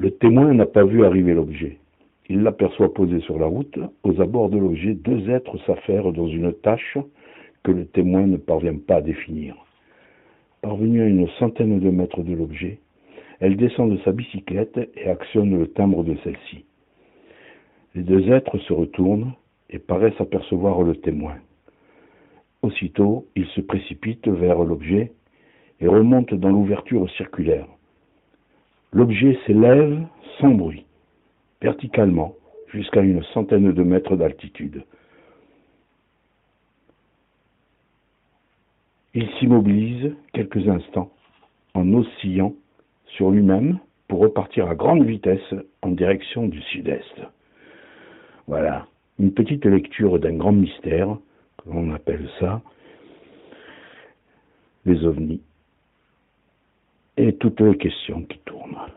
Le témoin n'a pas vu arriver l'objet. Il l'aperçoit posé sur la route. Aux abords de l'objet, deux êtres s'affairent dans une tâche que le témoin ne parvient pas à définir. Parvenu à une centaine de mètres de l'objet, elle descend de sa bicyclette et actionne le timbre de celle-ci. Les deux êtres se retournent et paraissent apercevoir le témoin. Aussitôt, ils se précipitent vers l'objet et remontent dans l'ouverture circulaire. L'objet s'élève sans bruit, verticalement, jusqu'à une centaine de mètres d'altitude. Il s'immobilise quelques instants en oscillant sur lui-même pour repartir à grande vitesse en direction du sud-est. Voilà, une petite lecture d'un grand mystère, on appelle ça, les ovnis, et toutes les questions qui